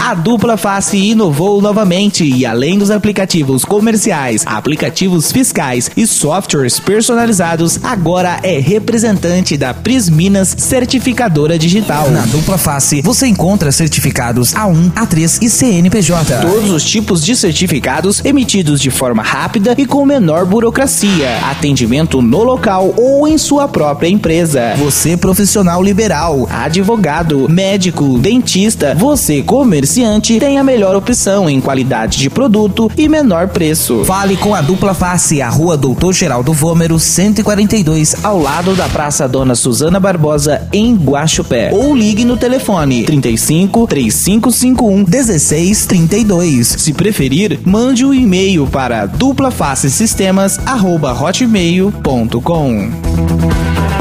A dupla face inovou novamente e além dos aplicativos comerciais, aplicativos fiscais e softwares personalizados, agora é representante da Prisminas Certificadora Digital. Na dupla face, você encontra certificados A1, A3 e CNPJ. Todos os tipos de certificados emitidos de forma rápida e com menor burocracia. Atendimento no local ou em sua própria empresa. Você profissional liberal, advogado, médico, dentista, você comerciante tem a melhor opção em qualidade de produto e menor preço. Fale com a dupla face, a rua Doutor Geraldo Vômero, 142, ao lado da Praça Dona Suzana Barbosa, em Guaxupé. Ou ligue no telefone 35 3551 1632. Se preferir, mande um e-mail para duplafacesistemas@hotmail.com.